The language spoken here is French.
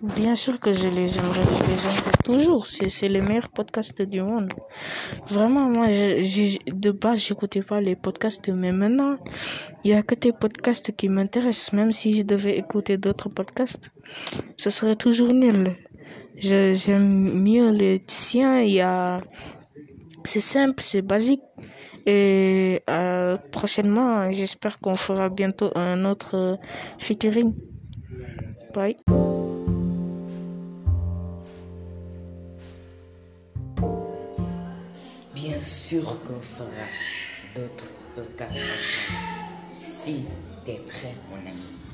Bien sûr que je les aimerais, je les toujours. C'est les meilleurs podcasts du monde. Vraiment, moi, de base, j'écoutais pas les podcasts, mais maintenant, il y a que tes podcasts qui m'intéressent. Même si je devais écouter d'autres podcasts, ce serait toujours nul. J'aime mieux les tiens. Y a, c'est simple, c'est basique. Et euh, prochainement, j'espère qu'on fera bientôt un autre featuring. Bye. Bien sûr qu'on fera d'autres ensemble. Si t'es prêt, mon ami.